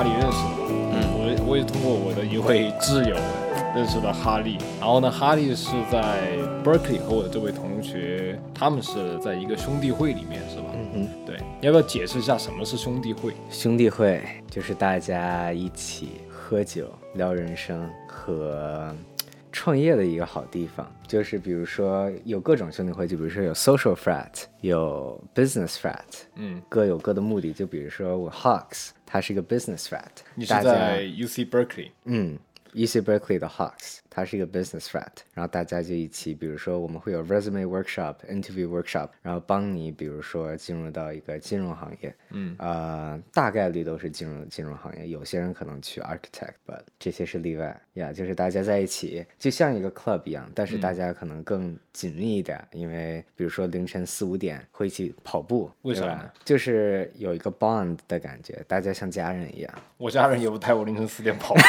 哈利认识的嘛。嗯我我也通过我的一位挚友认识了哈利。然后呢，哈利是在 Berkeley 和我的这位同学，他们是在一个兄弟会里面，是吧？嗯，对，你要不要解释一下什么是兄弟会？兄弟会就是大家一起喝酒、聊人生和创业的一个好地方。就是比如说有各种兄弟会，就比如说有 social frat，有 business frat，嗯，各有各的目的。就比如说我 Hawks，它是一个 business frat，你是在 UC Berkeley。嗯，UC Berkeley 的 Hawks，它是一个 business frat，然后大家就一起，比如说我们会有 resume workshop、interview workshop，然后帮你，比如说进入到一个金融行业，嗯，呃，大概率都是进入金融行业，有些人可能去 architect，but 这些是例外呀就是大家在一起，就像一个 club 一样，但是大家可能更紧密一点，因为比如说凌晨四五点会一起跑步，为啥呢？就是有一个 bond 的感觉，大家像家人一样。我家人也不带我凌晨四点跑。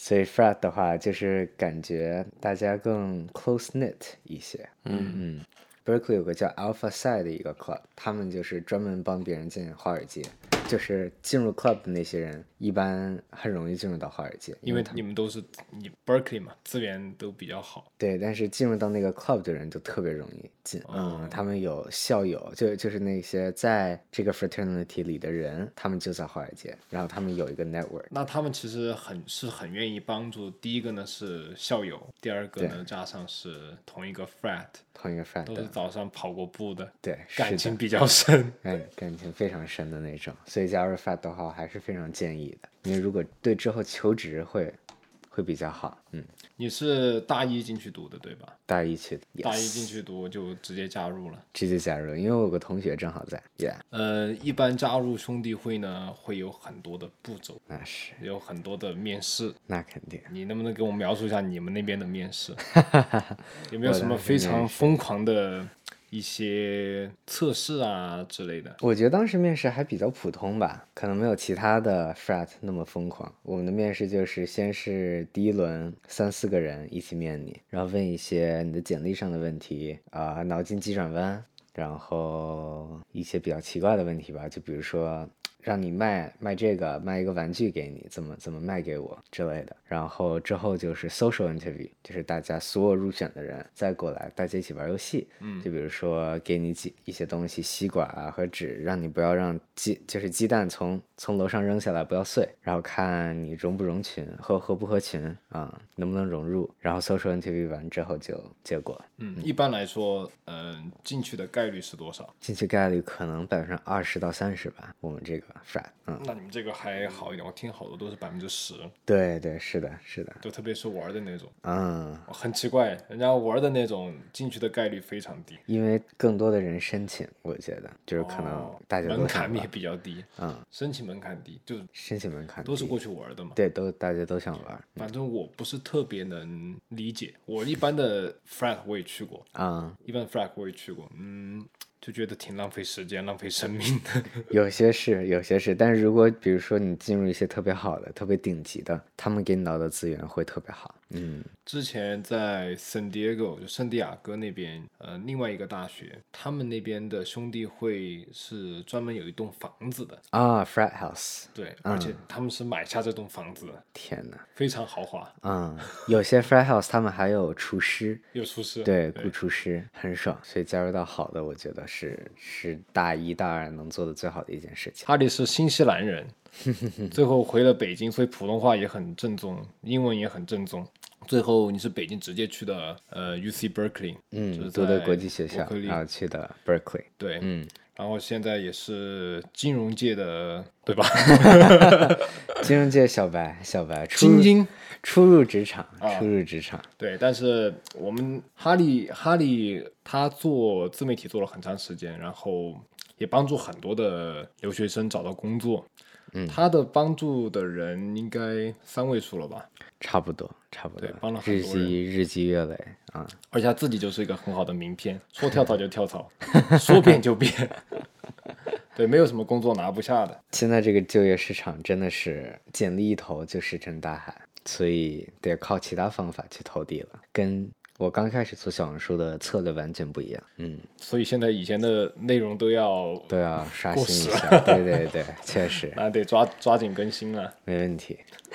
所以 frat 的话，就是感觉大家更 close knit 一些。嗯嗯，Berkeley 有个叫 Alpha Psi 的一个 club，他们就是专门帮别人进华尔街。就是进入 club 的那些人，一般很容易进入到华尔街，因为你们都是你 Berkeley 嘛，资源都比较好。对，但是进入到那个 club 的人就特别容易进。哦嗯，他们有校友，就就是那些在这个 fraternity 里的人，他们就在华尔街，然后他们有一个 network。那他们其实很是很愿意帮助。第一个呢是校友，第二个呢加上是同一个 frat，同一个 frat 都是，早上跑过步的，对，感情比较深。感感情非常深的那种，所以加入 frat 的话，还是非常建议的，因为如果对之后求职会会比较好。嗯，你是大一进去读的对吧？大一去，大一进去读就直接加入了。直接加入，因为我有个同学正好在，yeah，呃，一般加入兄弟会呢，会有很多的步骤，那是有很多的面试。那肯定。你能不能给我描述一下你们那边的面试？有没有什么非常疯狂的一些测试啊之类的？我觉得当时面试还比较普通吧，可能没有其他的 frat 那么疯狂。我们的面试就是先是第一轮三四个人一起面你，然后问一些你的简历上的问题啊、脑筋急转弯，然后一些比较奇怪的问题吧，就比如说让你卖卖这个，卖一个玩具给你，怎么怎么卖给我之类的。然后之后就是 social interview，就是大家所有入选的人再过来，大家一起玩游戏。嗯就比如说给你几一些东西，吸管啊和纸，让你不要让鸡就是鸡蛋从从楼上扔下来不要碎，然后看你融不融群，合合不合群啊、能不能融入。然后 social interview 完之后就结果，嗯，一般来说，嗯、进去的概率是多少？进去概率可能百分之二十到三十吧。我们这个 frat，嗯，那你们这个还好一点，我听好多都是百分之十，对对，是的，是的，就特别是玩的那种，嗯。很奇怪，人家玩的那种进去的概率非常低，因为更多的人申请，我觉得就是可能哦大家都门槛也比较低，嗯，申请门槛低，就是申请门槛低。都是过去玩的嘛。对，都大家都想玩。反正我不是特别能理解，我一般的 frat 我也去过，啊、一般 frat 我也去过，嗯，就觉得挺浪费时间、浪费生命的。有些是，有些是，但是如果比如说你进入一些特别好的、特别顶级的，他们给你到的资源会特别好。嗯，之前在 San Diego 就圣地亚哥那边，呃，另外一个大学，他们那边的兄弟会是专门有一栋房子的，啊，frat house，对，而且他们是买下这栋房子。的，天哪，非常豪华，嗯，有些 frat house 他们还有厨师，有厨师，对，雇厨师很爽，所以加入到好的，我觉得是是大一大二能做的最好的一件事情。哈利是新西兰人，最后回了北京，所以普通话也很正宗，英文也很正宗。最后你是北京直接去的呃 UC Berkeley，嗯就嗯，是读的国际学校伯克，利然后去的 Berkeley。对，嗯，然后现在也是金融界的，对吧？金融界小白，小白，初入职场，啊初入职场。对，但是我们哈利哈利他做自媒体做了很长时间，然后也帮助很多的留学生找到工作。嗯他的帮助的人应该三位数了吧？差不多，差不多对，帮了很日积日积月累啊。而且他自己就是一个很好的名片，说跳槽就跳槽，说变就变。对，没有什么工作拿不下的。现在这个就业市场真的是简历一投就石沉大海，所以得靠其他方法去投递了，跟我刚开始做小红书的策略完全不一样。嗯，所以现在以前的内容都要都要刷新一下。对对对，确实那得抓抓紧更新了。没问题。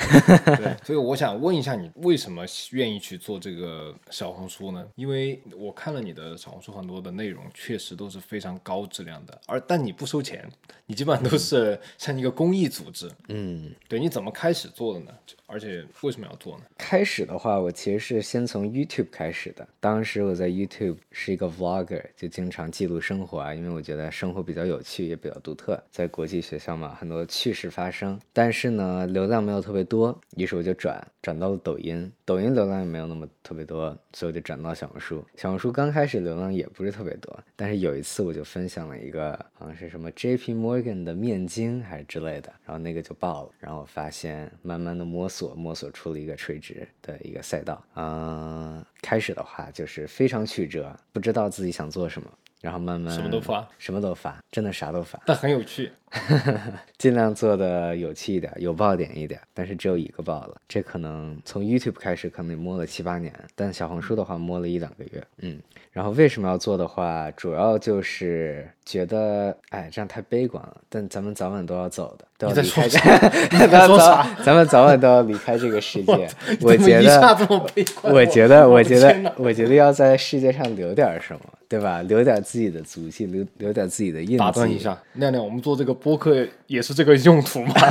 对，所以我想问一下你，为什么愿意去做这个小红书呢？因为我看了你的小红书很多的内容，确实都是非常高质量的，而但你不收钱，你基本上都是 像一个公益组织。嗯，对，你怎么开始做的呢？而且为什么要做呢？开始的话，我其实是先从 YouTube 开始的。当时我在 YouTube 是一个 vlogger，就经常记录生活啊，因为我觉得生活比较有趣，也比较独特。在国际学校嘛，很多趣事发生。但是呢，流量没有特别多，于是我就转转到了抖音。抖音流量也没有那么特别多，所以我就转到小红书。小红书刚开始流量也不是特别多，但是有一次我就分享了一个好像是什么 J.P. Morgan 的面经还是之类的，然后那个就爆了。然后我发现慢慢的摸索，摸索出了一个垂直的一个赛道。嗯、开始的话就是非常曲折，不知道自己想做什么，然后慢慢什么都发，什么都发，真的啥都发。但很有趣。尽量做的有趣一点，有爆点一点，但是只有一个爆了。这可能从 YouTube 开始，可能摸了七八年，但小红书的话摸了一两个月。嗯，然后为什么要做的话，主要就是觉得，哎，这样太悲观了。但咱们早晚都要走的，都要离开说这，在咱早说啥咱们早晚都要离开这个世界。我怎么觉一下得，这么悲观，我觉得，我觉得我觉得要在世界上留点什么，对吧？留点自己的足迹，留留点自己的印记。打断一下，亮亮，我们做这个播客也是这个用途吗？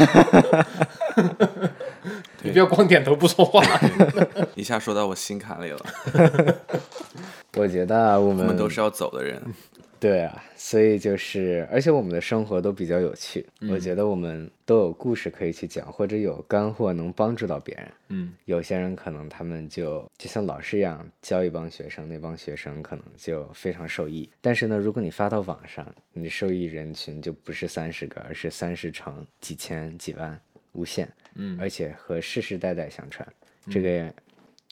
你不要光点头不说话。一下说到我心坎里了。我觉得啊我我们们都是要走的人，对啊，所以就是，而且我们的生活都比较有趣，我觉得我们都有故事可以去讲，或者有干货能帮助到别人。嗯，有些人可能他们就就像老师一样教一帮学生，那帮学生可能就非常受益。但是呢，如果你发到网上，你受益人群就不是三十个，而是三十乘几千几万，无限。嗯而且和世世代代相传，这个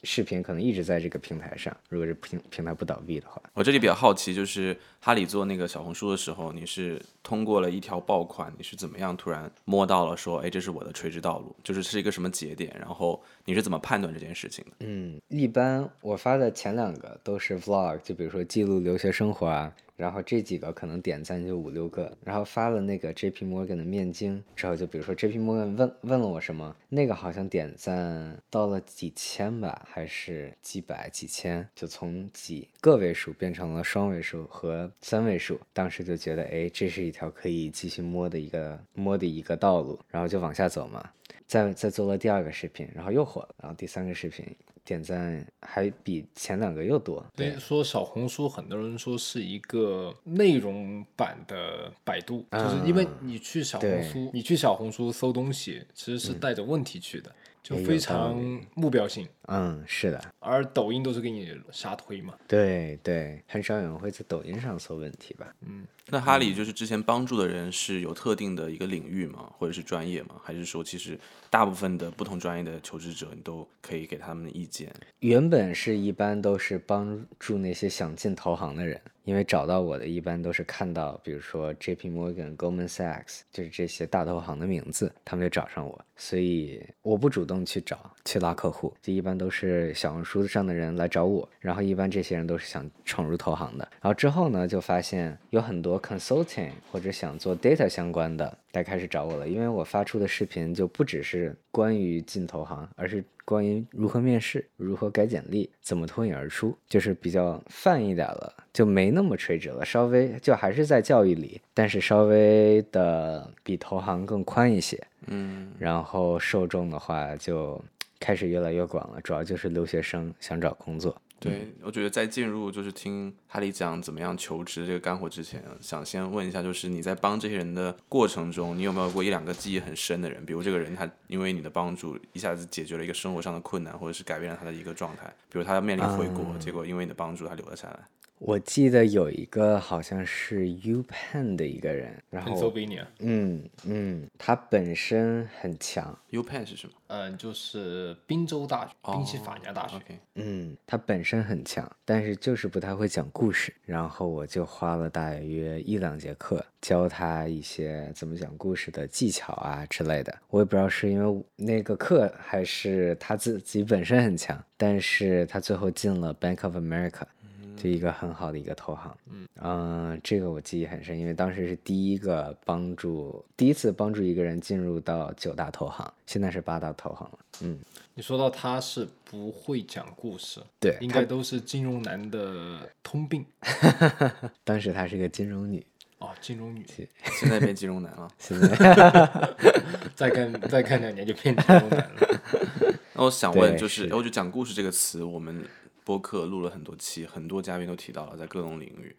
视频可能一直在这个平台上，如果是平平台不倒闭的话。我这里比较好奇，就是哈里做那个小红书的时候，你是通过了一条爆款，你是怎么样突然摸到了说，哎，这是我的垂直道路，就是是一个什么节点，然后你是怎么判断这件事情的？嗯，一般我发的前两个都是 vlog，就比如说记录留学生活啊，然后这几个可能点赞就五六个，然后发了那个 J.P. Morgan 的面经之后，就比如说 J.P. Morgan 问问了我什么，那个好像点赞到了几千吧，还是几百几千，就从几个位数变成了双位数和三位数，当时就觉得，哎，这是一条可以继续摸的一个摸的一个道路，然后就往下走嘛。再再做了第二个视频，然后又火了，然后第三个视频点赞还比前两个又多。对说小红书，很多人说是一个内容版的百度，就是因为你去小红对书，你去小红书搜东西，其实是带着问题去的，就非常目标性。嗯，是的，而抖音都是给你瞎推嘛，对对，很少有人会在抖音上搜问题吧？那哈里就是之前帮助的人是有特定的一个领域吗？或者是专业吗？还是说其实大部分的不同专业的求职者，你都可以给他们意见？原本是一般都是帮助那些想进投行的人，因为找到我的一般都是看到，比如说 J.P. Morgan、Goldman Sachs，就是这些大投行的名字，他们就找上我，所以我不主动去找去拉客户，就一般都是小红书上的人来找我，然后一般这些人都是想闯入投行的，然后之后呢，就发现有很多 consulting 或者想做 data 相关的，来开始找我了，因为我发出的视频就不只是关于进投行，而是关于如何面试、如何改简历、怎么脱颖而出，就是比较泛一点了，就没那么垂直了，稍微就还是在教育里，但是稍微的比投行更宽一些。嗯，然后受众的话就开始越来越广了，主要就是留学生想找工作。对，我觉得在进入就是听哈利讲怎么样求职这个干货之前，想先问一下，就是你在帮这些人的过程中，你有没有过一两个记忆很深的人？比如这个人他因为你的帮助一下子解决了一个生活上的困难，或者是改变了他的一个状态，比如他要面临回国，结果因为你的帮助他留了下来。我记得有一个好像是 U Penn 的一个人，然后 Pennsylvania，嗯嗯，他本身很强，U Penn 是什么？嗯，就是宾州大学，宾夕法尼亚大学。嗯，他本身很强，但是就是不太会讲故事。然后我就花了大约一两节课教他一些怎么讲故事的技巧啊之类的。我也不知道是因为那个课还是他自己本身很强，但是他最后进了 Bank of America。就一个很好的一个投行，嗯这个我记忆很深，因为当时是第一个帮助，第一次帮助一个人进入到九大投行，现在是八大投行了，嗯，你说到他是不会讲故事，对应该都是金融男的通病 当时她是个金融女，哦，金融女，现在变金融男了。现在 再干再干两年就变金融男了。那我想问，就是，是我觉得讲故事这个词，我们播客录了很多期，很多嘉宾都提到了，在各种领域。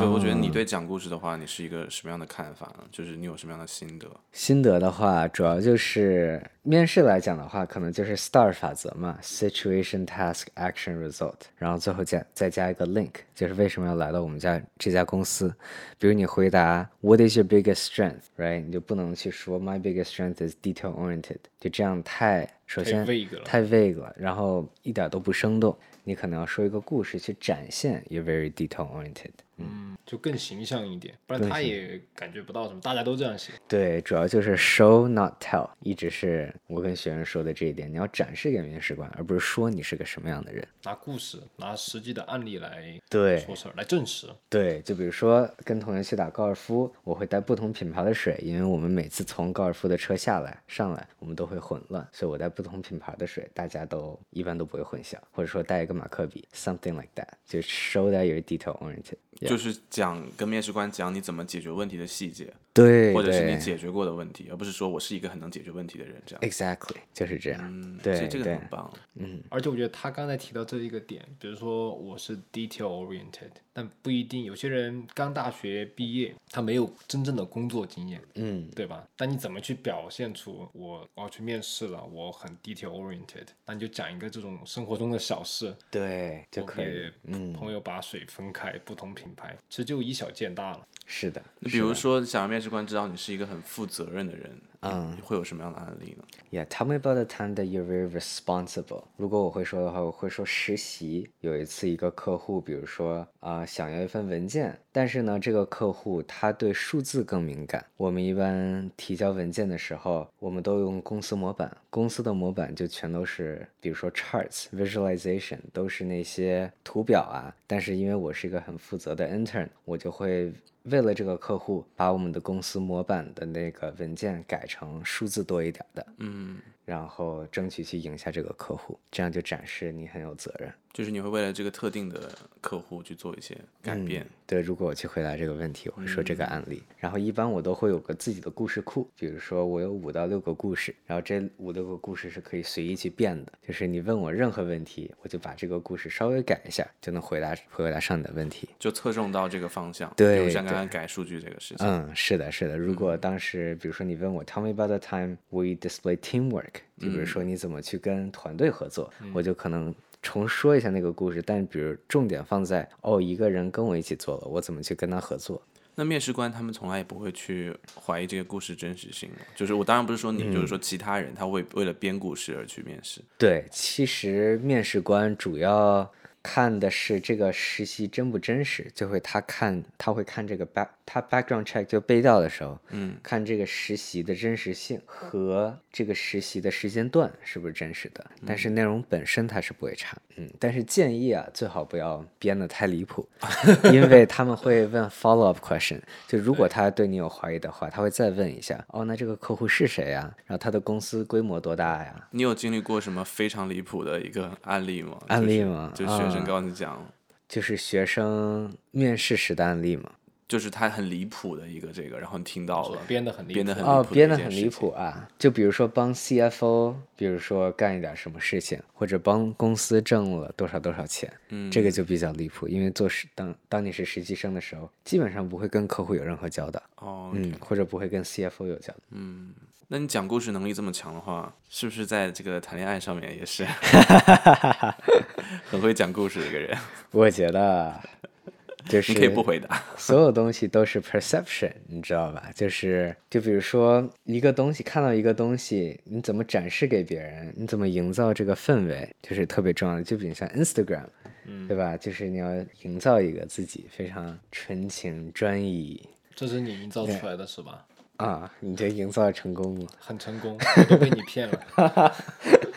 就我觉得你对讲故事的话，你是一个什么样的看法呢？就是你有什么样的心得？心得的话，主要就是面试来讲的话，可能就是 STAR 法则嘛，Situation, Task, Action, Result，然后最后加再加一个 link，就是为什么要来到我们家这家公司。比如你回答 What is your biggest strength，right？你就不能去说 My biggest strength is detail oriented，就这样太首太先 vague 了太 vague 了，然后一点都不生动。你可能要说一个故事去展现 you're very detail oriented。 嗯，就更形象一点，不然他也感觉不到什么。大家都这样写，对，主要就是 show not tell，一直是我跟学生说的这一点，你要展示给面试官，而不是说你是个什么样的人。拿故事、拿实际的案例来对说事儿，来证实。对，就比如说跟同学去打高尔夫，我会带不同品牌的水，因为我们每次从高尔夫的车下来上来，我们都会混乱，所以我带不同品牌的水，大家都一般都不会混淆，或者说带一个马克笔，something like that，就 show that you're detail oriented。就是讲跟面试官讲你怎么解决问题的细节，对，或者是你解决过的问题，而不是说我是一个很能解决问题的人这样。exactly 就是这样。嗯，对所以这个很棒。嗯而且我觉得他刚才提到这一个点，比如说我是 detail oriented，但不一定，有些人刚大学毕业，他没有真正的工作经验，嗯，对吧？但你怎么去表现出我我要去面试了，我很 detail oriented？那你就讲一个这种生活中的小事，对，就可以。嗯，朋友把水分开，不同品牌，其实就以小见大了。是的。那比如说，想让面试官知道你是一个很负责任的人，嗯，会有什么样的案例呢？Yeah, tell me about the time that you're very responsible. 如果我会说的话，我会说实习有一次一个客户，比如说啊、想要一份文件，但是呢，这个客户他对数字更敏感。我们一般提交文件的时候，我们都用公司模板，公司的模板就全都是，比如说 charts、visualization，都是那些图表啊。但是因为我是一个很负责的 intern，我就会为了这个客户，把我们的公司模板的那个文件改成数字多一点的。嗯，然后争取去赢下这个客户，这样就展示你很有责任。就是你会为了这个特定的客户去做一些改变。对，如果我去回答这个问题，我会说这个案例。然后一般我都会有个自己的故事库，比如说我有五到六个故事，然后这五六个故事是可以随意去变的，就是你问我任何问题，我就把这个故事稍微改一下，就能回答回答上你的问题。就侧重到这个方向，对比如像刚刚改数据这个事情，嗯，是的，是的。如果当时，比如说你问我，Tell me about the time we display teamwork，就比如说你怎么去跟团队合作，我就可能重说一下那个故事，但比如重点放在哦，一个人跟我一起做了，我怎么去跟他合作。那面试官他们从来也不会去怀疑这个故事真实性就是我当然不是说你，就是说其他人他为为了编故事而去面试。对，其实面试官主要看的是这个实习真不真实，就会他看他会看这个 back 他 background check 就背调的时候，嗯，看这个实习的真实性和这个实习的时间段是不是真实的，但是内容本身他是不会查，嗯，但是建议啊最好不要编的太离谱，因为他们会问 follow up question，就如果他对你有怀疑的话，他会再问一下，哦，那这个客户是谁呀？然后他的公司规模多大呀？你有经历过什么非常离谱的一个案例吗？案例吗就学生啊告诉你讲，就是学生面试时的案例嘛。就是他很离谱的一个这个，然后你听到了，编的很离谱哦，编的很离谱的编得很离一件事谱啊！就比如说帮 CFO，比如说干一点什么事情，或者帮公司挣了多少多少钱，嗯这个就比较离谱。因为做实当当你是实习生的时候，基本上不会跟客户有任何交道，哦，嗯，或者不会跟 CFO 有交道。那你讲故事能力这么强的话，是不是在这个谈恋爱上面也是很会讲故事的一个人？我觉得就是你可以不回答。所有东西都是 perception，你知道吧？就是就比如说一个东西，看到一个东西，你怎么展示给别人，你怎么营造这个氛围，就是特别重要的。就比如像 Instagram，对吧？就是你要营造一个自己非常纯情专一这是你营造出来的是吧？啊，你这营造成功了。很成功，我都被你骗了。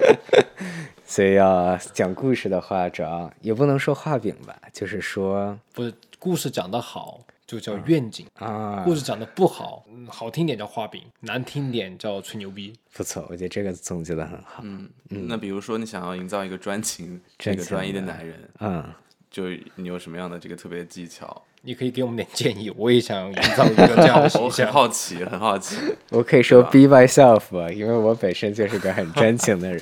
所以要讲故事的话，主要也不能说画饼吧，就是说不是故事讲得好就叫愿景，啊，故事讲得不好，嗯好听点叫画饼，难听点叫吹牛逼。不错，我觉得这个总结的很好。嗯，那比如说你想要营造一个专情、这个专一的的男人，嗯，就你有什么样的这个特别的技巧？你可以给我们点建议，我也想营造一个这样的我很形象。好奇，很好奇。我可以说 be myself，吧因为我本身就是个很专情的人。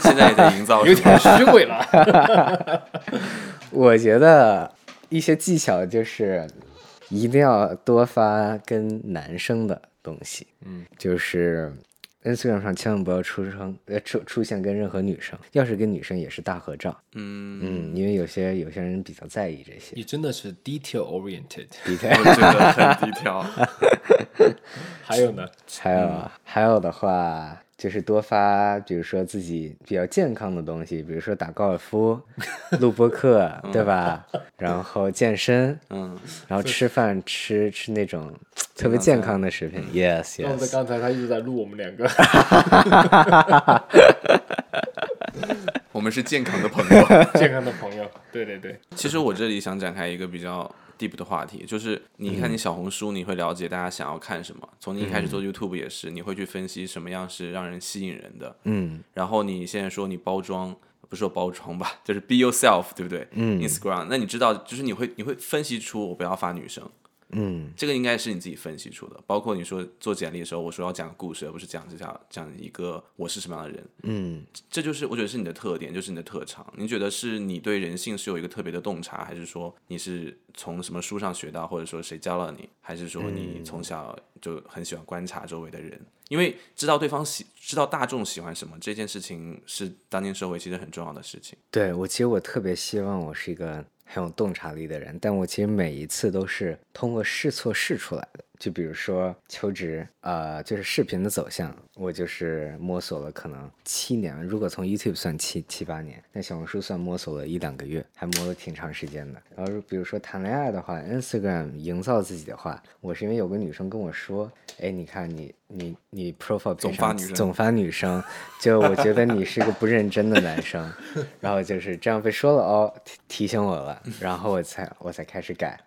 现在也在营造 有？点虚伪了。我觉得一些技巧就是一定要多发跟男生的东西，嗯，就是 Instagram 上千万不要出声呃出出现跟任何女生，要是跟女生也是大合照，嗯，嗯，因为有些有些人比较在意这些。你真的是 detail oriented。我觉得很低调。还有呢，还有、还有的话，就是多发，比如说自己比较健康的东西，比如说打高尔夫、录播课，对吧？然后健身，嗯，然后吃饭吃吃那种特别健康的食品。Yes 那我在 yes，刚才他一直在录我们两个，我们是健康的朋友。健康的朋友。对对对，其实我这里想展开一个比较 deep 的话题，就是你看你小红书，你会了解大家想要看什么。从你一开始做 YouTube 也是，你会去分析什么样是让人吸引人的。嗯然后你现在说你包装，不是说包装吧，就是 be yourself，对不对？嗯 Instagram，那你知道，就是你会你会分析出我不要发女生，嗯这个应该是你自己分析出的。包括你说做简历的时候，我说要讲故事，而不是讲这讲讲一个我是什么样的人，嗯，这就是我觉得是你的特点，就是你的特长。你觉得是你对人性是有一个特别的洞察，还是说你是从什么书上学到，或者说谁教了你，还是说你从小就很喜欢观察周围的人？因为知道对方喜，知道大众喜欢什么，这件事情是当今社会其实很重要的事情。对我其实我特别希望我是一个很有洞察力的人，但我其实每一次都是通过试错试出来的。就比如说求职，呃，就是视频的走向，我就是摸索了可能七年，如果从 YouTube 算七七八年，那小红书算摸索了一两个月，还摸了挺长时间的。然后比如说谈恋爱的话，Instagram 营造自己的话，我是因为有个女生跟我说，哎，你看你你你 profile 总发女生总发女生，就我觉得你是个不认真的男生，然后就是这样被说了哦，提提醒我了，然后我才我才开始改。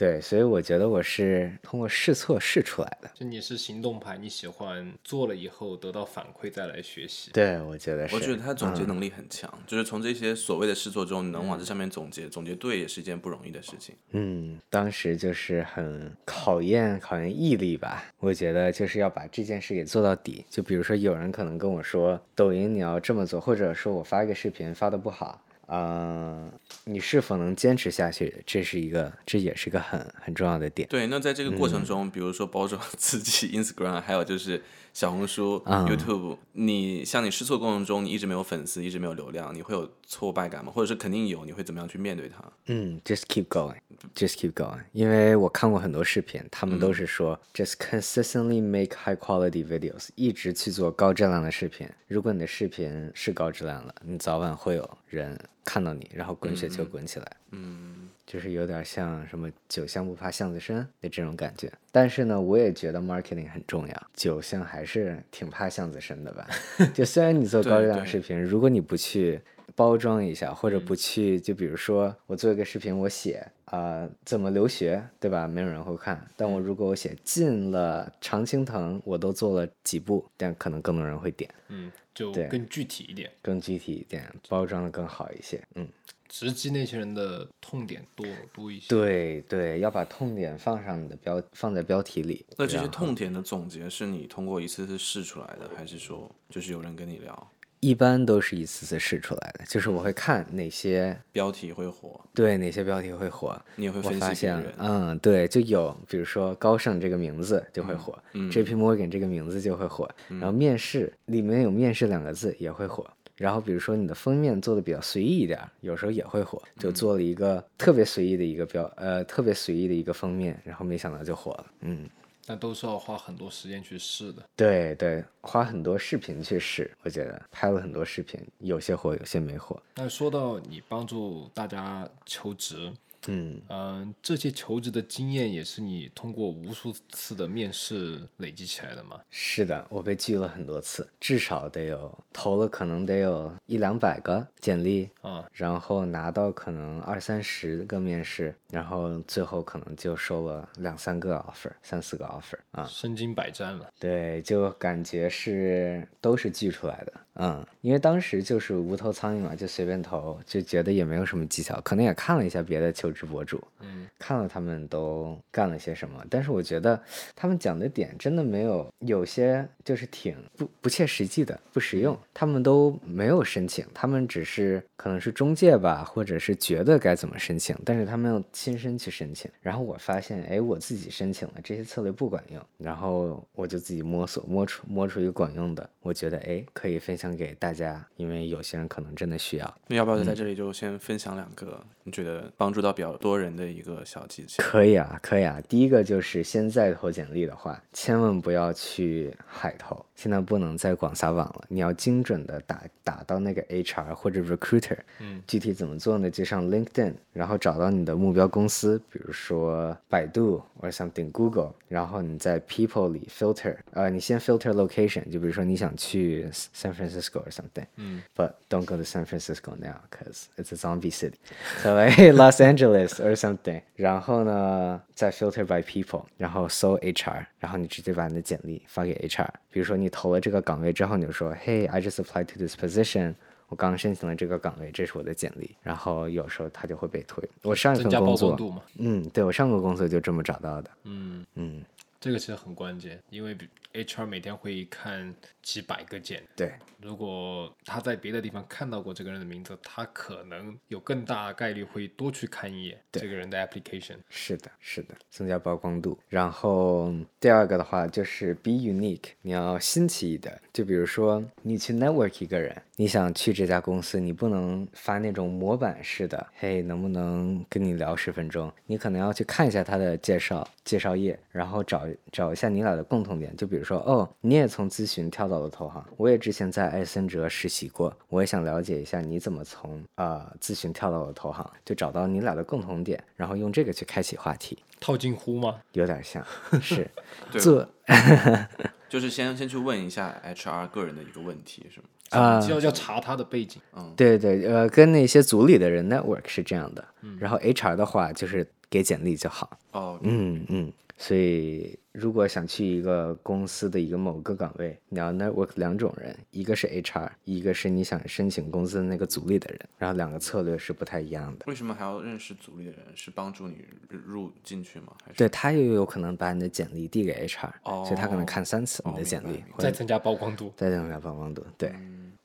对，所以我觉得我是通过试错试出来的。就你是行动派，你喜欢做了以后得到反馈再来学习。对，我觉得是。我觉得他总结能力很强，就是从这些所谓的试错中，你能往这上面总结，总结对也是一件不容易的事情。嗯，当时就是很考验考验毅力吧。我觉得就是要把这件事给做到底。就比如说，有人可能跟我说，抖音你要这么做，或者说我发一个视频发的不好，嗯、你是否能坚持下去，这是一个，这也是一个很很重要的点。对，那在这个过程中，比如说包装 自己 Instagram，还有就是小红书、YouTube，你像你试错过程中，你一直没有粉丝，一直没有流量，你会有挫败感吗？或者是肯定有，你会怎么样去面对它？嗯，just keep going，just keep going。因为我看过很多视频，他们都是说、just consistently make high quality videos，一直去做高质量的视频。如果你的视频是高质量了，你早晚会有人看到你，然后滚雪球滚起来。嗯，就是有点像什么酒香不怕巷子深的这种感觉。但是呢，我也觉得 marketing 很重要，酒香还是挺怕巷子深的吧。就虽然你做高质量视频，如果你不去包装一下，或者不去，就比如说我做一个视频，我写啊、呃怎么留学，对吧？没有人会看。但我如果我写进了常青藤，我都做了几步，但可能更多人会点，嗯，就对更具体一点，更具体一点，包装的更好一些。嗯。直击那些人的痛点多多一些。对对，要把痛点放上你的标，放在标题里。那这些痛点的总结是你通过一次次试出来的，还是说就是有人跟你聊，一般都是一次次试出来的，就是我会看哪些标题会火，对哪些标题会火，你也会分析我发现，嗯，对，就有比如说高盛这个名字就会火、嗯 j p Morgan 这个名字就会火，然后面试里面有面试两个字也会火。然后比如说你的封面做的比较随意一点，有时候也会火。就做了一个特别随意的一个标，呃，特别随意的一个封面，然后没想到就火了。嗯，但都是要花很多时间去试的。对对，花很多视频去试，我觉得拍了很多视频，有些火，有些没火。那说到你帮助大家求职，嗯，嗯、这些求职的经验也是你通过无数次的面试累积起来的吗？是的，我被拒了很多次，至少得有投了，可能得有一两百个简历，啊，然后拿到可能二三十个面试，然后最后可能就收了两三个 offer，三四个 offer 啊。身经百战了。对，就感觉是都是锯出来的，嗯，因为当时就是无头苍蝇嘛，就随便投，就觉得也没有什么技巧，可能也看了一下别的求职博主，嗯，看了他们都干了些什么，但是我觉得他们讲的点真的没有，有些就是挺不不切实际的，不实用，他们都没有申请，他们只是可能是中介吧，或者是觉得该怎么申请，但是他没有亲身去申请。然后我发现，哎，我自己申请了这些策略不管用，然后我就自己摸索，摸出摸出一个管用的，我觉得哎可以分享给大家，因为有些人可能真的需要。那要不要在这里就先分享两个你觉得帮助到比较多人的一个小技巧？可以啊，可以啊。第一个就是现在投简历的话，千万不要去海投，现在不能再广撒网了，你要精准的打打到那个 HR 或者 recruiter。嗯，具体怎么做呢？就上 LinkedIn，然后找到你的目标公司，比如说百度或者something Google，然后你在 People 里 filter，呃，你先 filter location，就比如说你想去 San Francisco or something。嗯 But don't go to San Francisco now because it's a zombie city. So like Los Angeles or something. 然后呢，再 filter by people，然后搜 HR，然后你直接把你的简历发给 HR。比如说你投了这个岗位之后，你就说，Hey, I just applied to this position. 我刚申请了这个岗位，这是我的简历。然后有时候他就会被推。我上一份工作。嗯，对我上个工作就这么找到的。嗯，嗯，这个其实很关键，因为比 HR 每天会看几百个简，对，如果他在别的地方看到过这个人的名字，他可能有更大概率会多去看一眼这个人的 application。是的，是的，增加曝光度。然后第二个的话就是 be unique，你要新奇一点。就比如说你去 network 一个人，你想去这家公司，你不能发那种模板式的，嘿，能不能跟你聊十分钟？你可能要去看一下他的介绍介绍页，然后找找一下你俩的共同点。就比如说，哦，你也从咨询跳到了投行，我也之前在艾森哲实习过，我也想了解一下你怎么从呃咨询跳到了投行，就找到你俩的共同点，然后用这个去开启话题。套近乎吗？有点像，是对做 就是先先去问一下 HR 个人的一个问题，是吗？啊，就要要查他的背景。嗯对对，呃，跟那些组里的人 network 是这样的，然后 HR 的话就是给简历就好，哦，嗯嗯，所以如果想去一个公司的一个某个岗位，你要 network 两种人，一个是 HR，一个是你想申请公司的那个组里的人，然后两个策略是不太一样的。为什么还要认识组里的人？是帮助你入进去吗？还是对他又有可能把你的简历递给 HR，、所以他可能哦看三次你的简历再增加曝光度。再增加曝光度。对、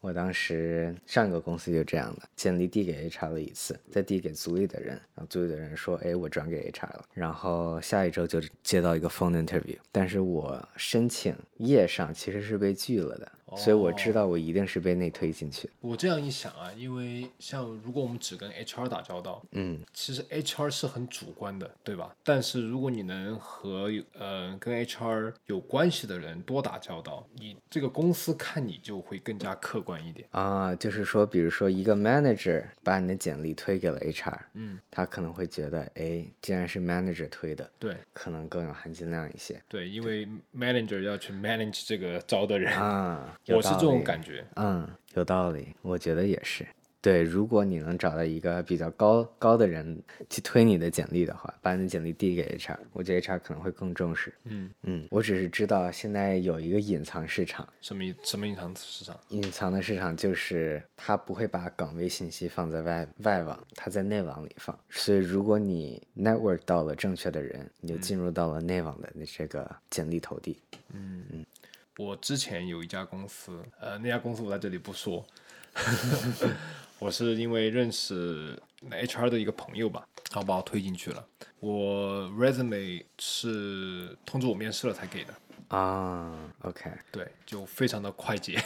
我当时上一个公司就这样的，简历递给 HR 了一次，再递给组里的人，然后组里的人说，哎，我转给 HR 了，然后下一周就接到一个 phone interview，但是我申请页上其实是被拒了的，所以我知道我一定是被内推进去的。我这样一想啊，因为像如果我们只跟 HR 打交道，嗯，其实 HR 是很主观的，对吧？但是如果你能和呃跟 HR 有关系的人多打交道，你这个公司看你就会更加客观一点。啊，就是说，比如说一个 manager 把你的简历推给了 HR，嗯，他可能会觉得，哎，既然是 manager 推的，对可能更有含金量一些对，因为 manager 要去 manage 这个招的人，啊。有我是这种感觉。嗯，有道理，我觉得也是。对，如果你能找到一个比较高高的人去推你的简历的话，把你的简历递给 HR，我觉得 HR 可能会更重视。嗯嗯，我只是知道现在有一个隐藏市场，什么什么隐藏市场？隐藏的市场就是他不会把岗位信息放在外外网，他在内网里放。所以如果你 network 到了正确的人，你就进入到了内网的那这个简历投递。我之前有一家公司，呃，那家公司我在这里不说，我是因为认识那 HR 的一个朋友吧，然后把我推进去了。我 resume 是通知我面试了才给的，啊，OK，对，就非常的快捷。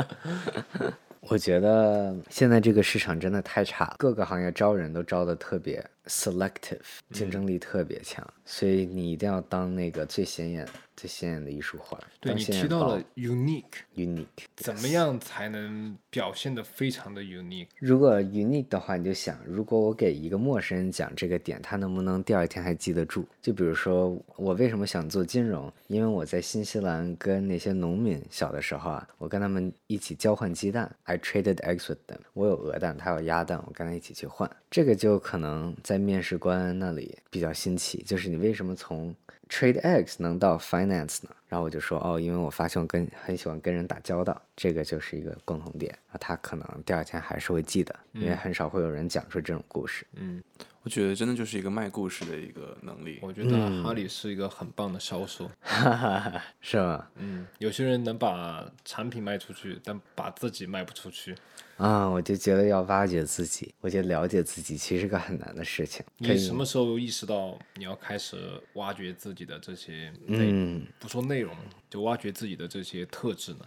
我觉得现在这个市场真的太差了，各个行业招人都招的特别 selective，竞争力特别强，所以你一定要当那个最显眼、最显眼的艺术画。对你提到了 unique，unique，怎么样才能表现的非常的 unique？如果 unique 的话，你就想，如果我给一个陌生人讲这个点，他能不能第二天还记得住？就比如说，我为什么想做金融？因为我在新西兰跟那些农民小的时候啊，我跟他们一起交换鸡蛋，I traded eggs with them。我有鹅蛋，他有鸭蛋，我跟他一起去换。这个就可能在面试官那里比较新奇，就是你为什么从 trade X 能到 finance 呢？然后我就说哦，因为我发现我跟很喜欢跟人打交道，这个就是一个共同点。啊，他可能第二天还是会记得，因为很少会有人讲出这种故事。嗯，我觉得真的就是一个卖故事的一个能力。我觉得哈里是一个很棒的销售。哈哈哈，是吗？嗯，有些人能把产品卖出去，但把自己卖不出去。啊，我就觉得要挖掘自己，我觉得了解自己其实是个很难的事情。你什么时候意识到你要开始挖掘自己的这些内，嗯，不说内内容，就挖掘自己的这些特质呢？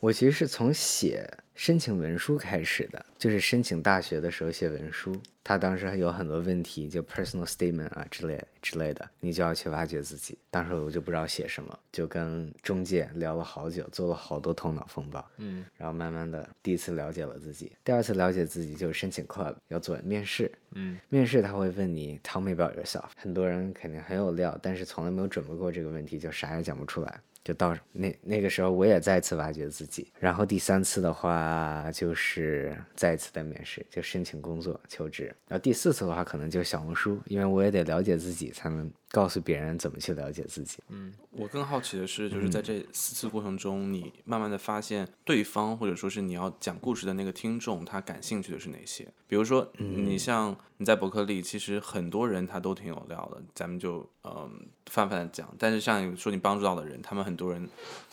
我其实是从写申请文书开始的，就是申请大学的时候写文书，他当时还有很多问题，就 personal statement 啊之类之类的，你就要去挖掘自己。当时我就不知道写什么，就跟中介聊了好久，做了好多头脑风暴，嗯，然后慢慢的第一次了解了自己，第二次了解自己就是申请 club 要做面试，嗯，面试他会问你 tell me about yourself，很多人肯定很有料，但是从来没有准备过这个问题，就啥也讲不出来。就到那那个时候，我也再次挖掘自己。然后第三次的话，就是再次的面试，就申请工作求职。然后第四次的话，可能就是小红书，因为我也得了解自己，才能告诉别人怎么去了解自己。嗯我更好奇的是，就是在这四次过程中，你慢慢的发现对方或者说是你要讲故事的那个听众，他感兴趣的是哪些？比如说，你像你在伯克利，其实很多人他都挺有料的，咱们就嗯泛泛的讲。但是像你说你帮助到的人，他们很多人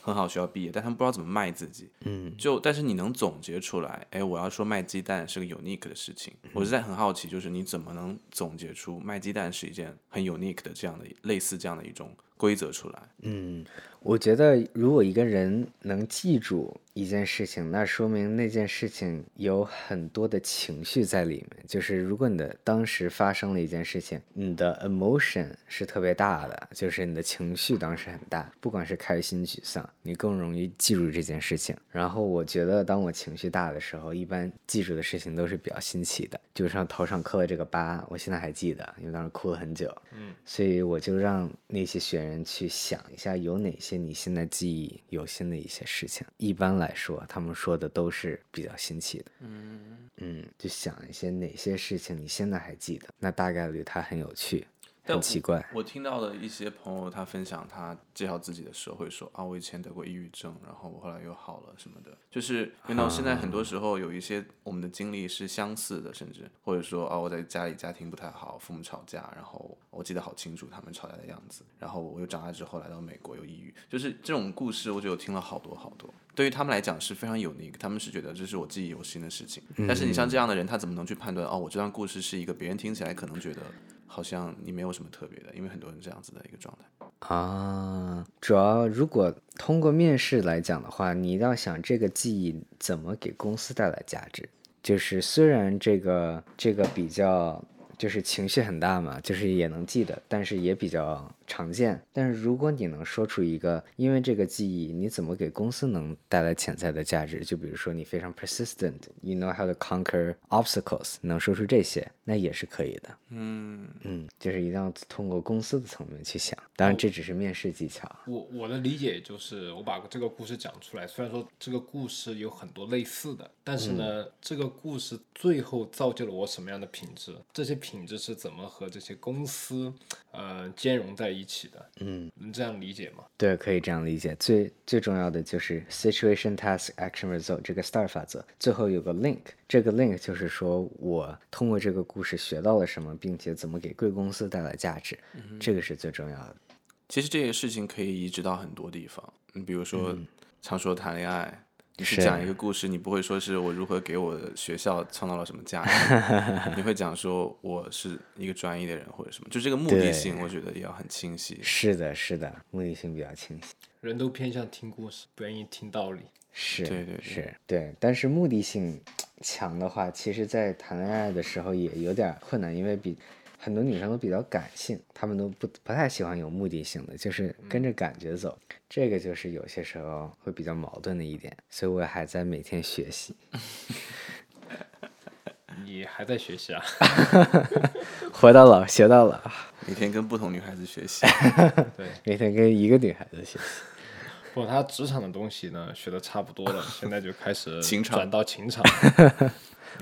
很好学校毕业，但他们不知道怎么卖自己。嗯，就但是你能总结出来，哎，我要说卖鸡蛋是个 unique 的事情。我是在很好奇，就是你怎么能总结出卖鸡蛋是一件很 unique 的这样的类似这样的一种规则出来？嗯，我觉得如果一个人能记住一件事情，那说明那件事情有很多的情绪在里面。就是如果你的当时发生了一件事情，你的 emotion 是特别大的，就是你的情绪当时很大，不管是开心、沮丧，你更容易记住这件事情。然后我觉得，当我情绪大的时候，一般记住的事情都是比较新奇的，就像头上磕了这个疤，我现在还记得，因为当时哭了很久。嗯，所以我就让那些学员去想一下，有哪些你现在记忆犹新的一些事情。一般来说，他们说的都是比较新奇的。嗯，嗯，就想一些哪些事情你现在还记得，那大概率它很有趣，但很奇怪。我听到的一些朋友，他分享他介绍自己的时候会说啊，我以前得过抑郁症，然后我后来又好了什么的。就是因为现在很多时候有一些我们的经历是相似的，甚至或者说啊，我在家里家庭不太好，父母吵架，然后我记得好清楚他们吵架的样子，然后我又长大之后来到美国又抑郁，就是这种故事，我觉得我听了好多好多。对于他们来讲是非常有那个，他们是觉得这是我记忆犹新的事情。但是你像这样的人，他怎么能去判断哦？我这段故事是一个别人听起来可能觉得好像你没有什么特别的，因为很多人这样子的一个状态。啊，主要如果通过面试来讲的话，你要想这个记忆怎么给公司带来价值。就是虽然这个这个比较就是情绪很大嘛，就是也能记得，但是也比较常见。但是如果你能说出一个，因为这个记忆，你怎么给公司能带来潜在的价值？就比如说你非常 persistent，you know how to conquer obstacles，能说出这些，那也是可以的。嗯，嗯，就是一定要通过公司的层面去想，当然这只是面试技巧。我我的理解就是，我把这个故事讲出来，虽然说这个故事有很多类似的，但是呢，这个故事最后造就了我什么样的品质？这些品质是怎么和这些公司呃兼容在一起的？嗯，能这样理解吗？对，可以这样理解。最最重要的就是 situation task action result 这个 STAR 法则，最后有个 link，这个 link 就是说我通过这个故事学到了什么，并且怎么给贵公司带来价值，这个是最重要的。其实这些事情可以移植到很多地方。你比如说，常说谈恋爱，你去是讲一个故事，你不会说是我如何给我的学校创造了什么价值，你会讲说我是一个专业的人或者什么，就这个目的性，我觉得也要很清晰。是的，是的，目的性比较清晰。人都偏向听故事，不愿意听道理。是，对对对是对，但是目的性强的话，其实在谈恋爱的时候也有点困难，因为比很多女生都比较感性，她们都不不太喜欢有目的性的，就是跟着感觉走，这个就是有些时候会比较矛盾的一点，所以我还在每天学习。你还在学习啊？活到老学到老，每天跟不同女孩子学习，对，每天跟一个女孩子学习。不，他职场的东西呢学的差不多了，现在就开始 情场转到情场。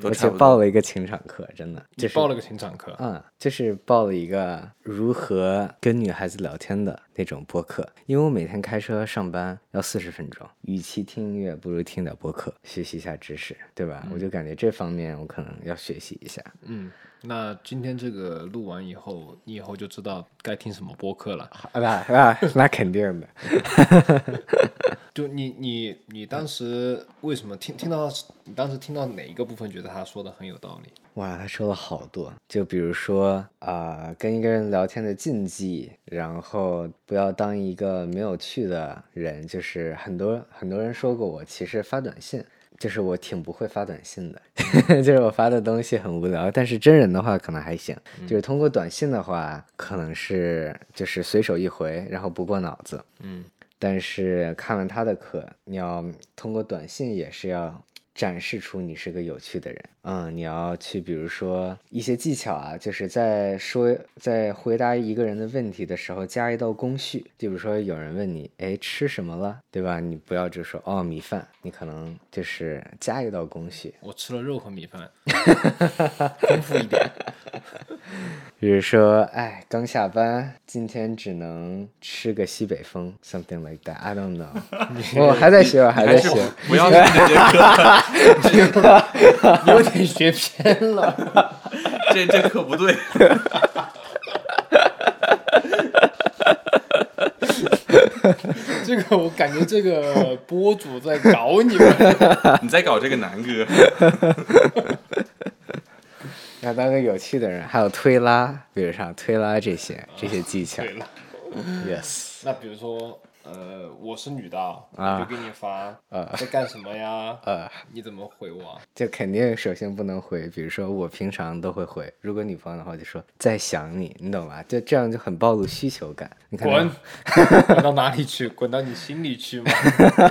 我去都差不多。报了一个情场课，真的，就是你报了个情场课，嗯，就是报了一个如何跟女孩子聊天的那种播客，因为我每天开车上班要四十分钟，与其听音乐，不如听点播客，学习一下知识，对吧？我就感觉这方面我可能要学习一下。嗯，那今天这个录完以后，你以后就知道该听什么播客了。啊，那那那肯定的，就你你你当时为什么听听到你当时听到哪一个部分觉得他说的很有道理？哇，他说了好多，就比如说啊、跟一个人聊天的禁忌，然后不要当一个没有趣的人，就是很多很多人说过我其实发短信。就是我挺不会发短信的，就是我发的东西很无聊，但是真人的话可能还行。就是通过短信的话，可能是就是随手一回，然后不过脑子。嗯，但是看完他的课，你要通过短信也是要展示出你是个有趣的人。嗯，你要去比如说一些技巧啊，就是在说在回答一个人的问题的时候加一道工序。就比如说有人问你，哎，吃什么了，对吧？你不要就说哦米饭，你可能就是加一道工序，我吃了肉和米饭，丰富一点。比如说，哎，刚下班，今天只能吃个西北风，something like that。I don't know 我还在学，我还在学。不要听这节课，你 有点学偏了。这这可不对。这个我感觉这个播主在搞你们。你在搞这个男哥，要当个有趣的人，还有推拉，比如像推拉这些这些技巧。Yes，那比如说，呃，我是女的，啊我就给你发，呃在干什么呀？呃，你怎么回我啊？就肯定首先不能回，比如说我平常都会回，如果女朋友的话就说在想你，你懂吧？就这样就很暴露需求感。你看滚到，滚到哪里去？滚到你心里去吗？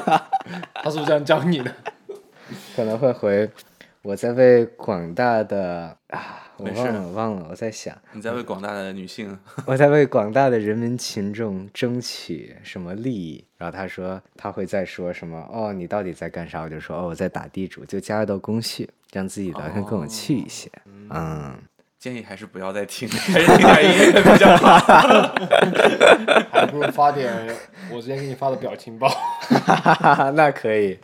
他是不是这样教你的？可能会回我在为广大的啊，我没事忘了，我忘了，我在想。你在为广大的女性，我在为广大的人民群众争取什么利益？然后他说他会再说什么？哦，你到底在干啥？我就说哦，我在打地主，就加一道工序，让自己聊天更有趣一些。嗯，建议还是不要再听，还是听点音乐比较好。还不如发点我之前给你发的表情包，哈哈哈，那可以，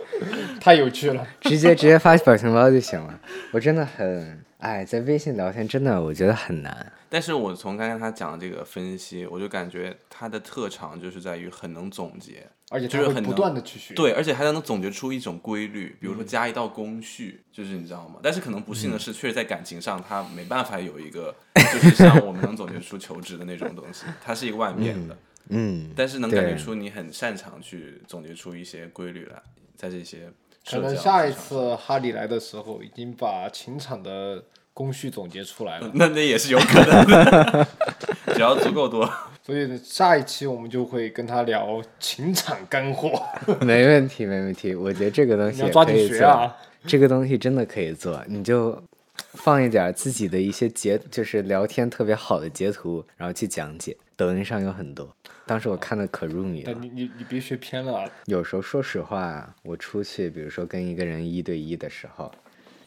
太有趣了。直接直接发表情包就行了。我真的很哎，在微信聊天真的我觉得很难。但是我从刚才他讲的这个分析，我就感觉他的特长就是在于很能总结，而且就是很不断的去学。，对，而且还能总结出一种规律，比如嗯说加一道工序，就是你知道吗？但是可能不幸的是，确实在感情上他没办法有一个，就是像我们能总结出求职的那种东西，它是一个万变的，嗯，但是能感觉出你很擅长去总结出一些规律来，在这些可能下一次哈利来的时候，已经把情场的工序总结出来了。那那也是有可能的，只要足够多。所以下一期我们就会跟他聊情场干货，没问题，没问题。我觉得这个东西也你要抓紧可以做。学啊！这个东西真的可以做，你就放一点自己的一些截，就是聊天特别好的截图，然后去讲解。抖音上有很多，当时我看的可入迷了但。你你你别学偏了啊！有时候说实话，我出去，比如说跟一个人一对一的时候，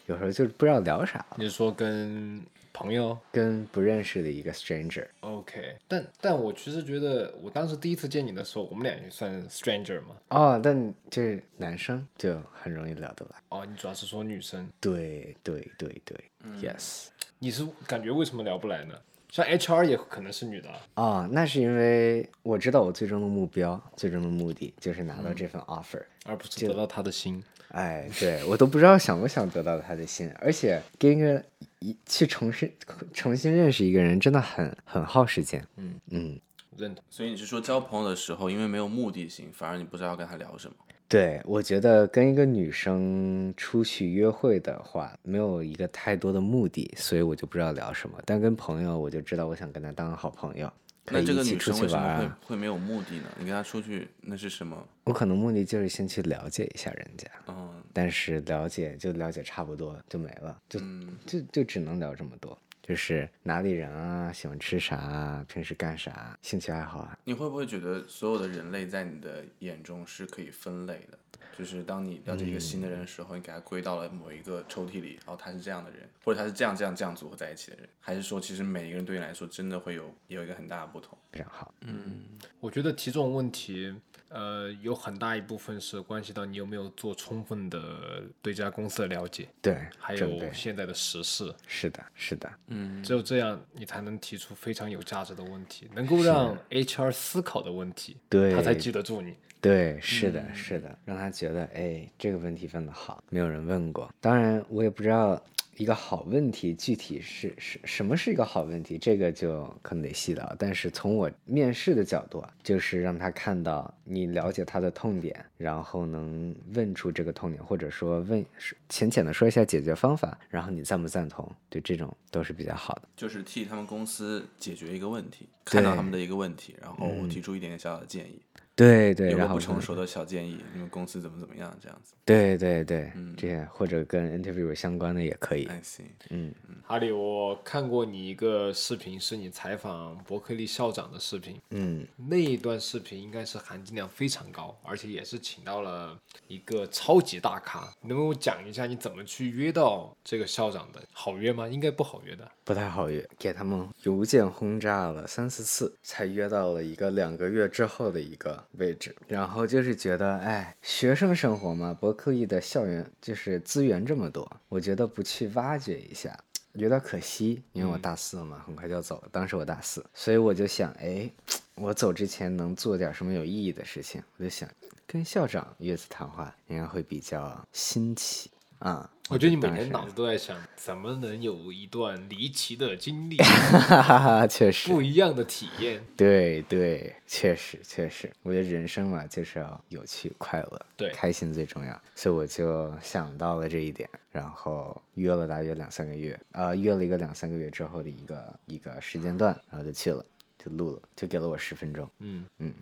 有时候就是不知道聊啥，你是说跟朋友跟不认识的一个 stranger，？OK，但但我其实觉得，我当时第一次见你的时候，我们俩也算 stranger 嘛。哦，但就是男生就很容易聊得来。哦，你主要是说女生，对对对对、y e s 你是感觉为什么聊不来呢？像 HR 也可能是女的啊，哦，那是因为我知道我最终的目标、最终的目的就是拿到这份 offer。而不是得到他的心。哎，对我都不知道想不想得到他的心，而且跟一个一去重新重新认识一个人，真的很很耗时间。嗯嗯，认同。所以你是说交朋友的时候，因为没有目的性，反而你不知道要跟他聊什么。对，我觉得跟一个女生出去约会的话，没有一个太多的目的，所以我就不知道聊什么。但跟朋友，我就知道我想跟他当好朋友，可那以这个女生一起出去为什么会玩啊。会没有目的呢？你跟她出去那是什么？我可能目的就是先去了解一下人家，嗯，但是了解就了解差不多就没了，就就就只能聊这么多。就是哪里人啊，喜欢吃啥啊，平时干啥啊，兴趣爱好啊。你会不会觉得所有的人类在你的眼中是可以分类的？就是当你了解一个新的人的时候，你给他归到了某一个抽屉里，然后他是这样的人，或者他是这样这样这样组合在一起的人，还是说其实每一个人对你来说真的会有有一个很大的不同？非常好，嗯我觉得提这种问题，呃，有很大一部分是关系到你有没有做充分的对这家公司的了解，对，还有现在的时事。是的，是的，嗯只有这样，你才能提出非常有价值的问题，能够让 HR 思考的问题，对他才记得住你。对，是的，是的，让他觉得，哎，这个问题问的好，没有人问过。当然，我也不知道一个好问题具体是是什么是一个好问题，这个就可能得细聊。但是从我面试的角度啊，就是让他看到你了解他的痛点，然后能问出这个痛点，或者说问浅浅的说一下解决方法，然后你赞不赞同？对，这种都是比较好的。就是替他们公司解决一个问题，看到他们的一个问题，然后提出一点点小小的建议，对对，然后不成熟的小建议，你们公司怎么怎么样这样子。对对对，这样或者跟 interview 相关的也可以。I see，嗯，哈利，我看过你一个视频，是你采访伯克利校长的视频。嗯，那一段视频应该是含金量非常高，而且也是请到了一个超级大咖。能不能讲一下你怎么去约到这个校长的？好约吗？应该不好约的。不太好约，给他们邮件轰炸了三四次，才约到了一个两个月之后的一个位置。然后就是觉得，哎，学生生活嘛，伯克利的校园就是资源这么多，我觉得不去挖掘一下。有点可惜，因为我大四了嘛，很快就要走了。当时我大四，所以我就想，哎，我走之前能做点什么有意义的事情。我就想跟校长约次谈话，应该会比较新奇啊。我觉得你每天脑子都在想，怎么能有一段离奇的经历，哈哈哈，确实，不一样的体验。对对，确实确实，我觉得人生嘛就是要有趣快乐，对开心最重要，所以我就想到了这一点，然后约了大约两三个月，呃，约了一个两三个月之后的一个一个时间段，然后就去了，就录了，就给了我十分钟，嗯嗯，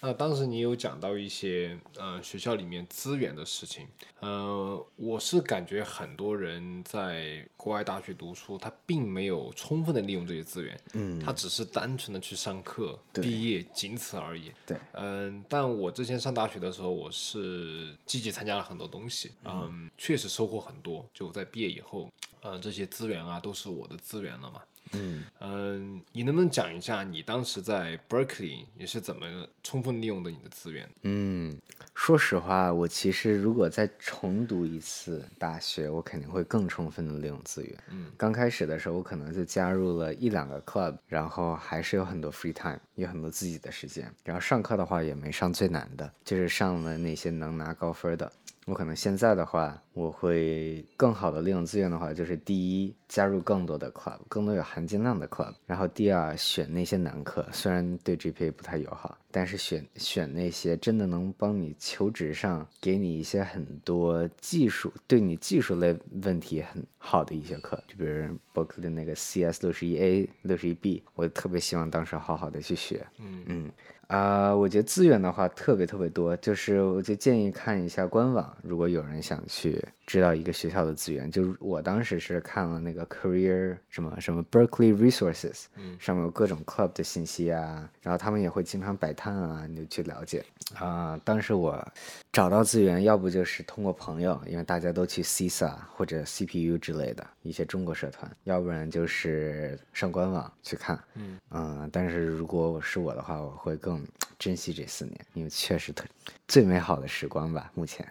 那当时你有讲到一些呃学校里面资源的事情，呃，我是感觉很多人在国外大学读书，他并没有充分的利用这些资源，嗯，他只是单纯的去上课、对毕业，仅此而已。对，嗯，但我之前上大学的时候，我是积极参加了很多东西，嗯，确实收获很多。就在毕业以后，嗯，这些资源啊都是我的资源了嘛。嗯嗯，你能不能讲一下你当时在 Berkeley 你是怎么充分利用的你的资源？嗯，说实话，我其实如果再重读一次大学，我肯定会更充分的利用资源。嗯，刚开始的时候，我可能就加入了一两个 club，然后还是有很多 free time，有很多自己的时间。然后上课的话也没上最难的，就是上了那些能拿高分的。我可能现在的话，我会更好的利用资源的话，就是第一，加入更多的 club，更多有含金量的 club。然后第二，选那些难课，虽然对 GPA 不太友好，但是选选那些真的能帮你求职上给你一些很多技术，对你技术类问题很好的一些课，就比如伯克的那个 CS 六十一 A、六十一 B，我特别希望当时好好的去学。嗯嗯，啊、我觉得资源的话特别特别多，就是我就建议看一下官网，如果有人想去知道一个学校的资源，就是我当时是看了那个 Career 什么什么 Berkeley Resources，嗯上面有各种 club 的信息啊，然后他们也会经常摆摊啊，你就去了解。啊、当时我找到资源，要不就是通过朋友，因为大家都去 CISA 或者 CPU 之类的一些中国社团，要不然就是上官网去看。嗯嗯，但是如果我是我的话，我会更珍惜这四年，因为确实特最美好的时光吧。目前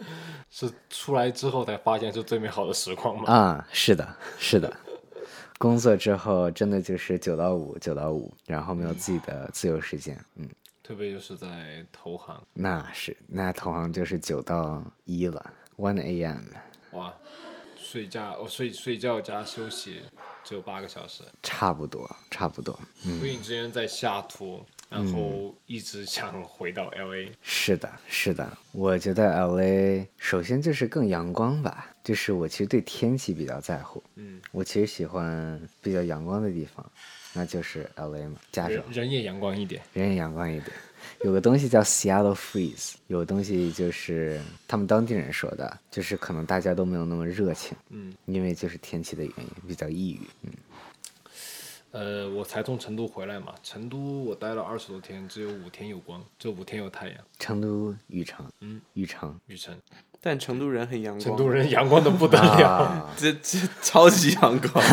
是出来之后才发现是最美好的时光吗？啊，是的，是的，工作之后真的就是九到五，九到五，然后没有自己的自由时间。嗯，特别就是在投行，那是那投行就是九到一了，one a.m. 哇，睡觉哦睡睡觉加休息只有八个小时，差不多，差不多。嗯，所以你之前在下图，然后一直想回到 L A，是的，是的。我觉得 L A 首先就是更阳光吧，就是我其实对天气比较在乎。嗯，我其实喜欢比较阳光的地方，那就是 L A 嘛，加州人。人也阳光一点，人也阳光一点。有个东西叫 Seattle Freeze，有个东西就是他们当地人说的，就是可能大家都没有那么热情，嗯，因为就是天气的原因，比较抑郁。嗯，呃，我才从成都回来嘛，成都我待了二十多天，只有五天有光，只有五天有太阳。成都雨城，嗯，雨城，雨城，但成都人很阳光，成都人阳光的不得了，啊，这这超级阳光。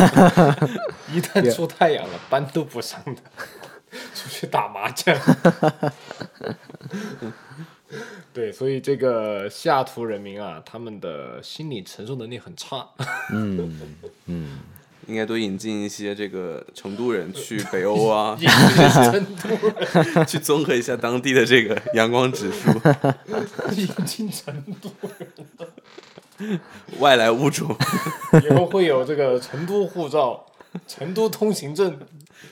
一旦出太阳了，班都不上的，出去打麻将。对，所以这个西雅图人民啊，他们的心理承受能力很差。嗯嗯，应该多引进一些这个成都人去北欧啊，成都人去综合一下当地的这个阳光指数。引进成都人，外来物种，以后会有这个成都护照、成都通行证。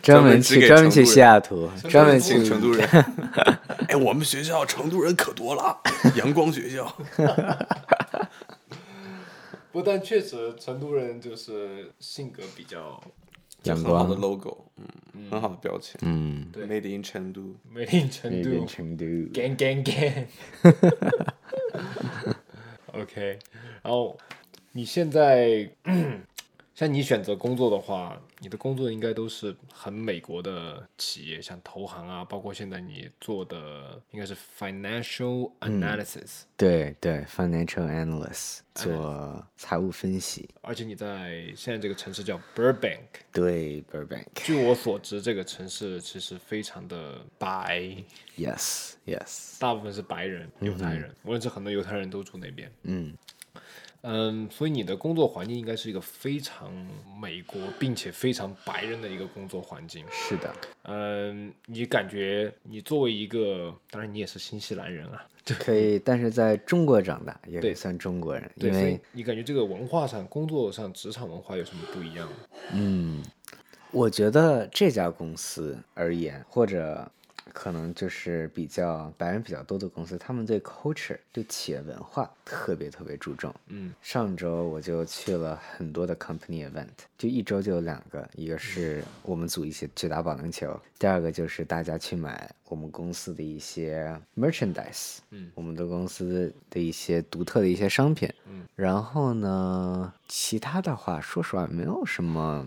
专门专门去成都人西雅图，专门去请成都人。哎，我们学校成都人可多了，阳光学校。不但确实成都人就是性格比较阳很好的。logo，嗯，很好的标签。嗯，对。Made in 成都，made in 成都，gang gang gang，OK，然后你现在像你选择工作的话，你的工作应该都是很美国的企业，像投行啊，包括现在你做的应该是 financial analysis，、对对，financial analyst 做财务分析。而且你在现在这个城市叫 Burbank。对，Burbank。据我所知，这个城市其实非常的白，Yes yes。大部分是白人、犹太人，我认识很多犹太人都住那边。嗯，嗯，所以你的工作环境应该是一个非常美国并且非常白人的一个工作环境。是的。嗯，你感觉你作为一个，当然你也是新西兰人啊，对可以，但是在中国长大也可以对算中国人，因为你感觉这个文化上、工作上、职场文化有什么不一样？嗯我觉得这家公司而言，或者可能就是比较白人比较多的公司，他们对 culture 对企业文化特别特别注重。嗯，上周我就去了很多的 company event，就一周就有两个，一个是我们组一起去打保龄球，第二个就是大家去买我们公司的一些 merchandise，嗯，我们的公司的一些独特的一些商品，嗯，然后呢，其他的话，说实话没有什么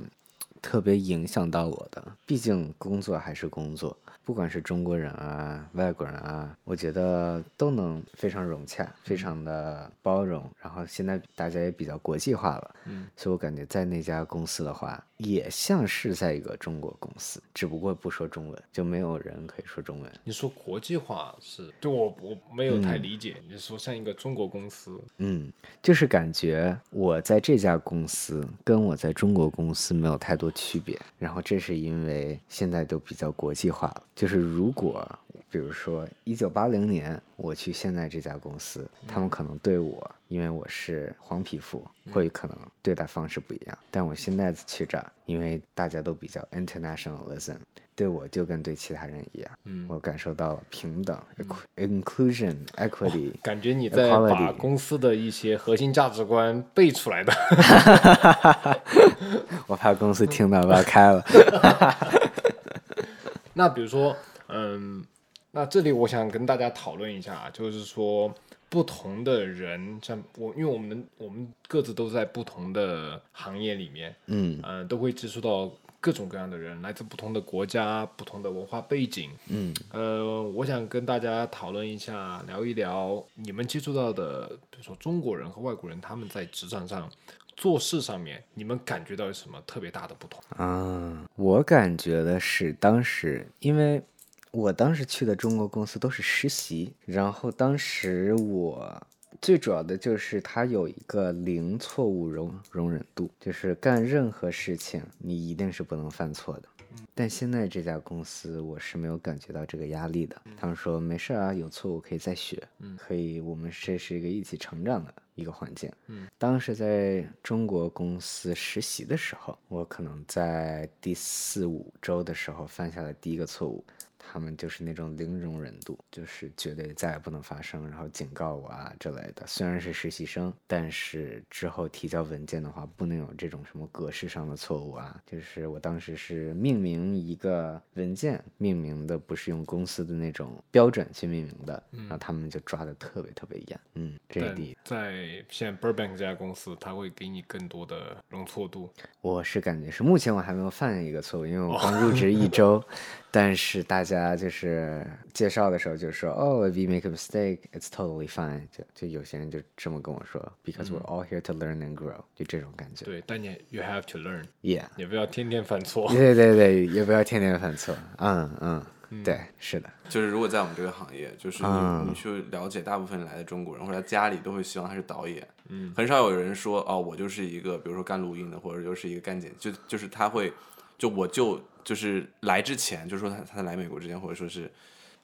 特别影响到我的，毕竟工作还是工作，不管是中国人啊、外国人啊，我觉得都能非常融洽，非常的包容。然后现在大家也比较国际化了，嗯，所以我感觉在那家公司的话，也像是在一个中国公司，只不过不说中文，就没有人可以说中文。你说国际化是对我我没有太理解，你说像一个中国公司，嗯，就是感觉我在这家公司跟我在中国公司没有太多区别，然后这是因为现在都比较国际化了。就是如果比如说一九八零年我去现在这家公司，他们可能对我，因为我是黄皮肤，会可能对待方式不一样。但我现在去这儿，因为大家都比较 internationalism，对我就跟对其他人一样，嗯我感受到了平等、inclusion、equity。感觉你在把公司的一些核心价值观背出来的。我怕公司听到把我开了。那比如说，嗯，那这里我想跟大家讨论一下啊，就是说不同的人，像我，因为我们我们各自都在不同的行业里面，嗯呃、都会接触到各种各样的人，来自不同的国家、不同的文化背景。嗯呃，我想跟大家讨论一下，聊一聊你们接触到的，比如说中国人和外国人，他们在职场上做事上面，你们感觉到有什么特别大的不同？啊，我感觉的是当时，因为我当时去的中国公司都是实习，然后当时我最主要的就是它有一个零错误容容忍度，就是干任何事情你一定是不能犯错的。但现在这家公司我是没有感觉到这个压力的，他们说没事啊，有错误可以再学，可以，我们这是一个一起成长的一个环境。嗯，当时在中国公司实习的时候，我可能在第四五周的时候犯下了第一个错误。他们就是那种零容忍度，就是绝对再也不能发生，然后警告我啊之类的。虽然是实习生，但是之后提交文件的话，不能有这种什么格式上的错误啊。就是我当时是命名一个文件，命名的不是用公司的那种标准去命名的，然后他们就抓的特别特别严。嗯，这是第一。在现在 Burbank 这家公司，他会给你更多的容错度。我是感觉是，目前我还没有犯一个错误，因为我刚入职一周。但是大家就是介绍的时候就说，哦，we make a mistake, it's totally fine。就就有些人就这么跟我说，because we're all here to learn and grow，就这种感觉。对，但你 you have to learn，yeah，也不要天天犯错。对对对，也不要天天犯错。嗯嗯，对，是的。就是如果在我们这个行业，就是你去了解大部分来的中国人，或者家里都会希望他是导演。嗯，很少有人说，哦，我就是一个，比如说干录音的，或者就是一个干剪，就就是他会，就我就。就是来之前，就是说他他来美国之前，或者说是，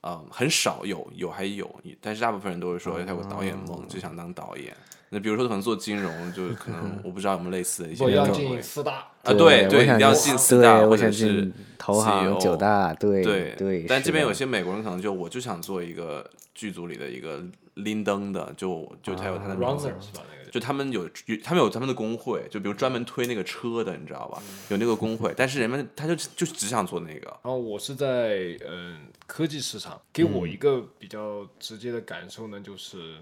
嗯，很少有有还有，但是大部分人都会说，哎，他有个导演梦，就想当导演。那比如说可能做金融，就可能 我不知道有没有类似的一些。我要进四大啊，对对，你要进四大或者是投行九大，对对对。但这边有些美国人可能就我就想做一个剧组里的一个拎灯的，就就他有他的名字。就他们有有他们有他们的工会，就比如专门推那个车的，你知道吧？有那个工会，但是人们他就就只想做那个。然后我是在嗯科技市场，给我一个比较直接的感受呢，就是。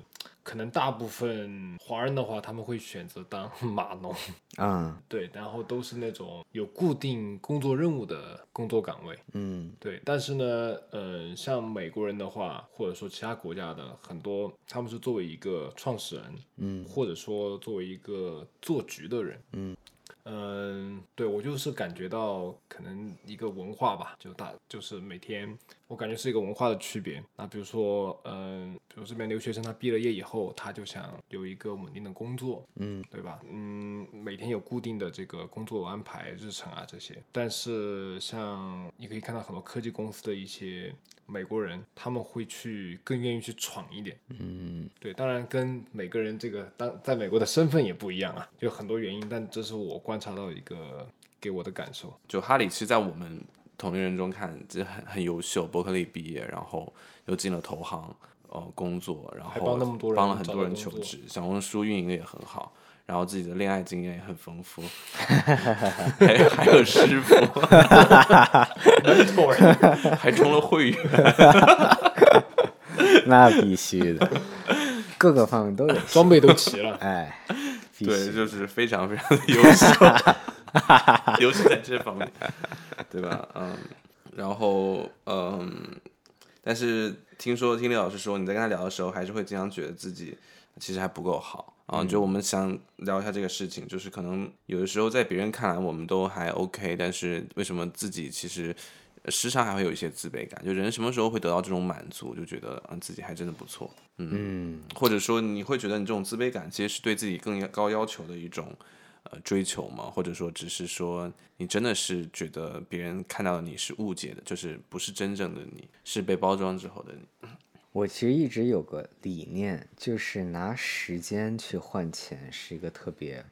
可能大部分华人的话，他们会选择当 码农啊，对，然后都是那种有固定工作任务的工作岗位，嗯，对。但是呢，嗯，像美国人的话，或者说其他国家的很多，他们是作为一个创始人，嗯，或者说作为一个做局的人，嗯。嗯，对我就是感觉到可能一个文化吧，就大就是每天我感觉是一个文化的区别。那比如说，嗯，比如这边留学生他毕了业以后，他就想有一个稳定的工作，嗯，对吧？嗯，每天有固定的这个工作安排、日程啊这些。但是像你可以看到很多科技公司的一些。美国人他们会去更愿意去闯一点，嗯，对，当然跟每个人这个当在美国的身份也不一样啊，有很多原因，但这是我观察到一个给我的感受。就哈里，其实，在我们同龄人中看，这很很优秀，伯克利毕业，然后又进了投行，呃，工作，然后帮那么多人，帮了很多人求职，小红书运营的也很好。然后自己的恋爱经验也很丰富，还还有师傅，还充了会员，那必须的，各个方面都有，装备都齐了，哎，对，就是非常非常的优秀，尤其在这方面，对吧？嗯，然后嗯，但是听说听李老师说，你在跟他聊的时候，还是会经常觉得自己其实还不够好。啊，就我们想聊一下这个事情，就是可能有的时候在别人看来我们都还 OK，但是为什么自己其实时常还会有一些自卑感？就人什么时候会得到这种满足，就觉得嗯自己还真的不错，嗯，或者说你会觉得你这种自卑感其实是对自己更高要求的一种呃追求吗？或者说只是说你真的是觉得别人看到的你是误解的，就是不是真正的你，是被包装之后的你？我其实一直有个理念，就是拿时间去换钱，是一个特别。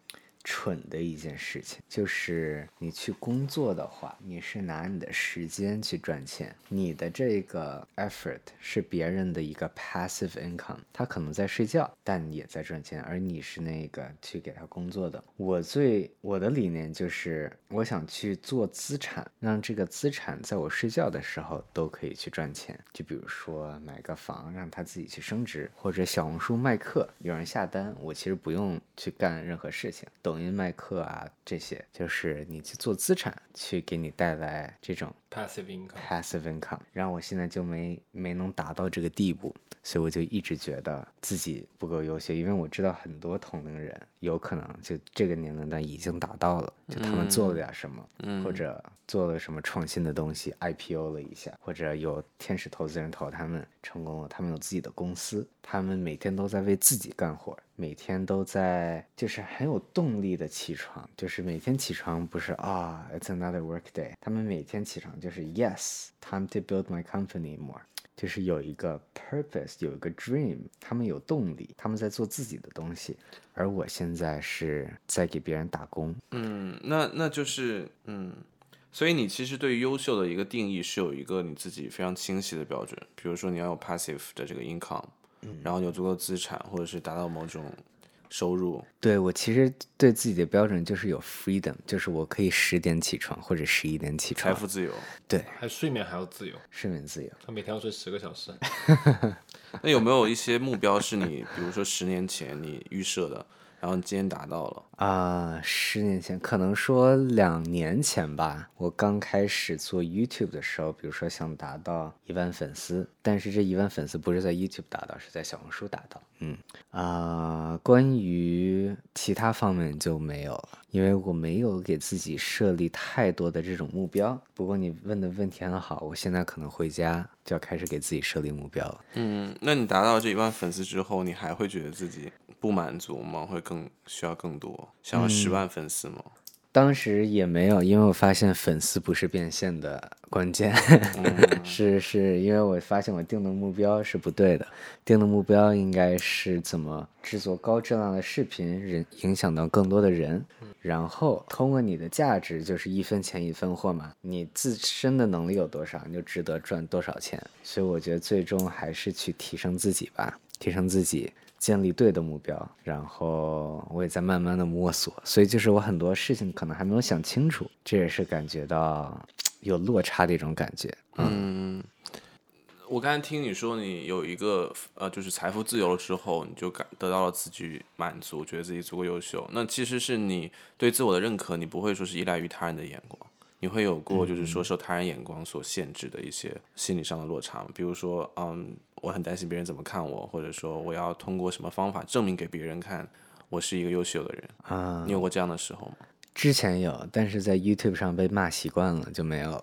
蠢的一件事情，就是你去工作的话，你是拿你的时间去赚钱，你的这个 effort 是别人的一个 passive income，他可能在睡觉，但也在赚钱，而你是那个去给他工作的。我最我的理念就是，我想去做资产，让这个资产在我睡觉的时候都可以去赚钱。就比如说买个房，让他自己去升值，或者小红书卖课，有人下单，我其实不用去干任何事情，抖。抖音卖课啊这些，就是你去做资产，去给你带来这种 passive income。passive income，然后我现在就没没能达到这个地步，所以我就一直觉得自己不够优秀，因为我知道很多同龄人有可能就这个年龄段已经达到了，就他们做了点什么，或者做了什么创新的东西，IPO 了一下，或者有天使投资人投他们成功了，他们有自己的公司，他们每天都在为自己干活，每天都在就是很有动力的起床，就是每天起床不是啊，it's another work day，他们每天起床就是 yes，time to build my company more。就是有一个 purpose，有一个 dream，他们有动力，他们在做自己的东西，而我现在是在给别人打工。嗯，那那就是嗯，所以你其实对于优秀的一个定义是有一个你自己非常清晰的标准，比如说你要有 passive 的这个 income，、然后有足够的资产，或者是达到某种收入。对我其实对自己的标准就是有 freedom，就是我可以十点起床或者十一点起床，财富自由，对，还睡眠还要自由，睡眠自由。他每天要睡十个小时。那有没有一些目标是你，比如说十年前你预设的，然后你今天达到了？啊、十年前，可能说两年前吧，我刚开始做 YouTube 的时候，比如说想达到一万粉丝，但是这一万粉丝不是在 YouTube 达到，是在小红书达到。嗯啊、关于其他方面就没有了，因为我没有给自己设立太多的这种目标。不过你问的问题很好，我现在可能回家就要开始给自己设立目标了。嗯，那你达到这一万粉丝之后，你还会觉得自己不满足吗？会更需要更多，想要十万粉丝吗？当时也没有，因为我发现粉丝不是变现的关键，是是因为我发现我定的目标是不对的，定的目标应该是怎么制作高质量的视频，人影响到更多的人，然后通过你的价值就是一分钱一分货嘛，你自身的能力有多少，你就值得赚多少钱，所以我觉得最终还是去提升自己吧，提升自己。建立对的目标，然后我也在慢慢的摸索，所以就是我很多事情可能还没有想清楚，这也是感觉到有落差的一种感觉。嗯，我刚才听你说你有一个呃，就是财富自由了之后，你就感得到了自己满足，觉得自己足够优秀。那其实是你对自我的认可，你不会说是依赖于他人的眼光，你会有过就是说受他人眼光所限制的一些心理上的落差吗？比如说，嗯，我很担心别人怎么看我，或者说我要通过什么方法证明给别人看我是一个优秀的人。啊、你有过这样的时候吗？之前有，但是在 YouTube 上被骂习惯了，就没有了，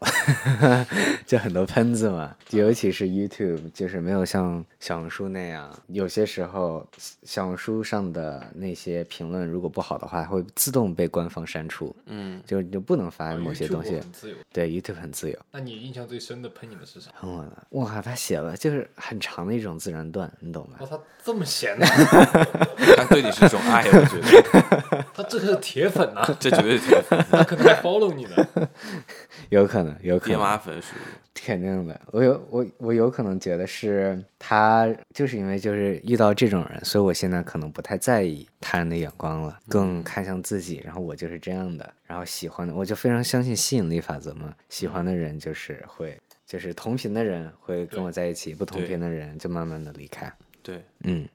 就很多喷子嘛，尤其是 YouTube，就是没有像小红书那样，有些时候小红书上的那些评论如果不好的话，会自动被官方删除，嗯，就你就不能发某些东西。很自由。对，YouTube 很自由。那你印象最深的喷你的是啥？喷我的，哇，他写了就是很长的一种自然段，你懂吧哦，？他这么闲呢？他对你是一种爱，我觉得 他这个是铁粉呐、这绝对是铁粉，他可能还 follow 你呢。有可能，有可爹能，妈粉属于。肯定的。我有我我有可能觉得是他，就是因为就是遇到这种人，所以我现在可能不太在意他人的眼光了，更看向自己。然后我就是这样的，然后喜欢的，我就非常相信吸引力法则嘛。喜欢的人就是会，就是同频的人会跟我在一起，不同频的人就慢慢的离开。对，嗯，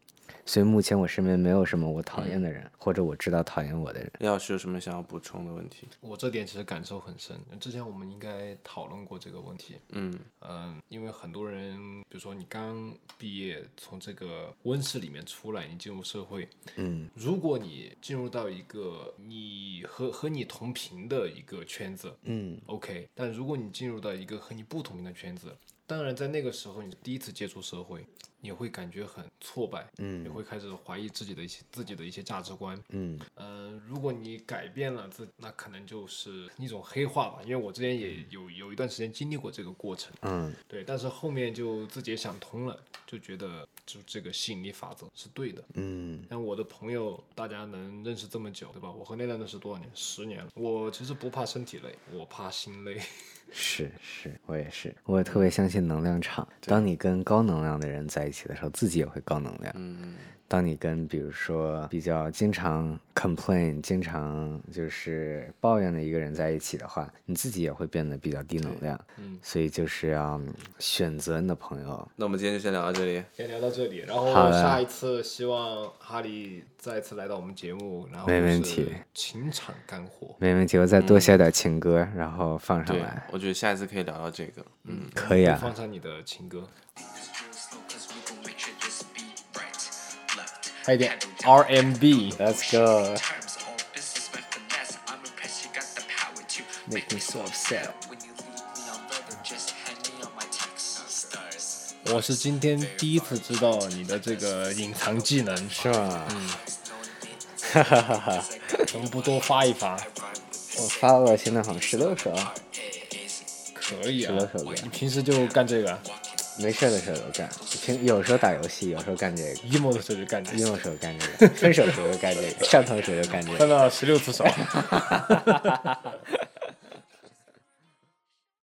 所以目前我身边没有什么我讨厌的人，或者我知道讨厌我的人。李老师有什么想要补充的问题？我这点其实感受很深。之前我们应该讨论过这个问题。嗯嗯，因为很多人，比如说你刚毕业，从这个温室里面出来，你进入社会，嗯如果你进入到一个你和和你同频的一个圈子嗯，OK，但如果你进入到一个和你不同频的圈子，当然在那个时候你第一次接触社会，你会感觉很挫败，嗯你嗯会开始怀疑自己的一些自己的一些价值观，嗯呃，如果你改变了自，那可能就是一种黑化吧。因为我之前也有有一段时间经历过这个过程，嗯对，但是后面就自己也想通了，就觉得就这个吸引力法则是对的。嗯像我的朋友，大家能认识这么久，对吧？我和那段认识多少年？十年了。我其实不怕身体累，我怕心累。是是，我也是，我也特别相信能量场。当你跟高能量的人在一起的时候，自己也会高能量。嗯，当你跟比如说比较经常 complain、经常就是抱怨的一个人在一起的话，你自己也会变得比较低能量。嗯，所以就是要选择你的朋友。那我们今天就先聊到这里。先聊到这里，然后下一次希望哈利再次来到我们节目，然后没问题情场干货。没问题，我再多写点情歌，然后放上来，，我觉得下一次可以聊到这个。嗯，可以啊。放上你的情歌，还有一点 RMB，Let's go. Make me so upset. 我是今天第一次知道你的这个隐藏技能，是吧？嗯哈哈哈哈！能不多发一发？我发了现在好像十六首，可以啊十六首歌，你平时就干这个没事的时候就干。平有时候打游戏，有时候干这个。，emo 的时候就干这个，emo 时候干这个，分手时候就干这个，上头时候干这个。分了十六次手。